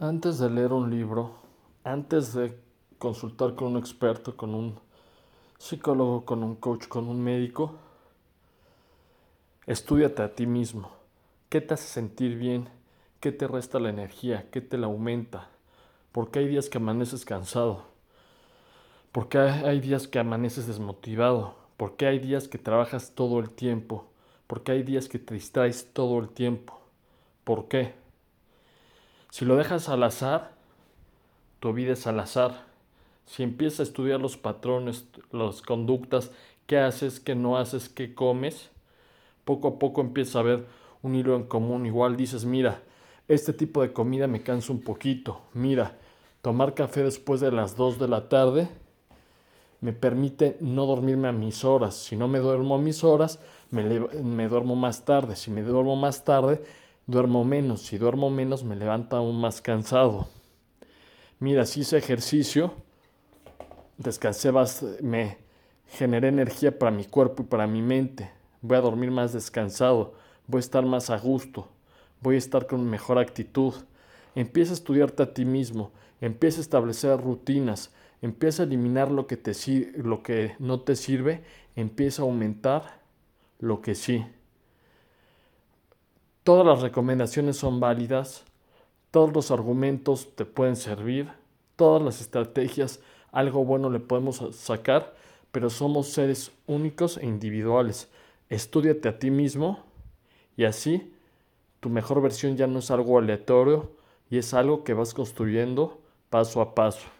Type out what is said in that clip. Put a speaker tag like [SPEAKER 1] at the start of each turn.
[SPEAKER 1] Antes de leer un libro, antes de consultar con un experto, con un psicólogo, con un coach, con un médico, estudiate a ti mismo. ¿Qué te hace sentir bien? ¿Qué te resta la energía? ¿Qué te la aumenta? ¿Por qué hay días que amaneces cansado? ¿Por qué hay días que amaneces desmotivado? ¿Por qué hay días que trabajas todo el tiempo? ¿Por qué hay días que te distraes todo el tiempo? ¿Por qué? Si lo dejas al azar, tu vida es al azar. Si empiezas a estudiar los patrones, las conductas, qué haces, qué no haces, qué comes, poco a poco empiezas a ver un hilo en común. Igual dices, mira, este tipo de comida me cansa un poquito. Mira, tomar café después de las 2 de la tarde me permite no dormirme a mis horas. Si no me duermo a mis horas, me duermo más tarde. Si me duermo más tarde, duermo menos. Si duermo menos, me levanto aún más cansado. Mira, si hice ejercicio, descansé, me generé energía para mi cuerpo y para mi mente. Voy a dormir más descansado, voy a estar más a gusto, voy a estar con mejor actitud. Empieza a estudiarte a ti mismo, empieza a establecer rutinas, empieza a eliminar lo que, te, lo que no te sirve, empieza a aumentar lo que sí. Todas las recomendaciones son válidas, todos los argumentos te pueden servir, todas las estrategias, algo bueno le podemos sacar, pero somos seres únicos e individuales. Estúdiate a ti mismo y así tu mejor versión ya no es algo aleatorio y es algo que vas construyendo paso a paso.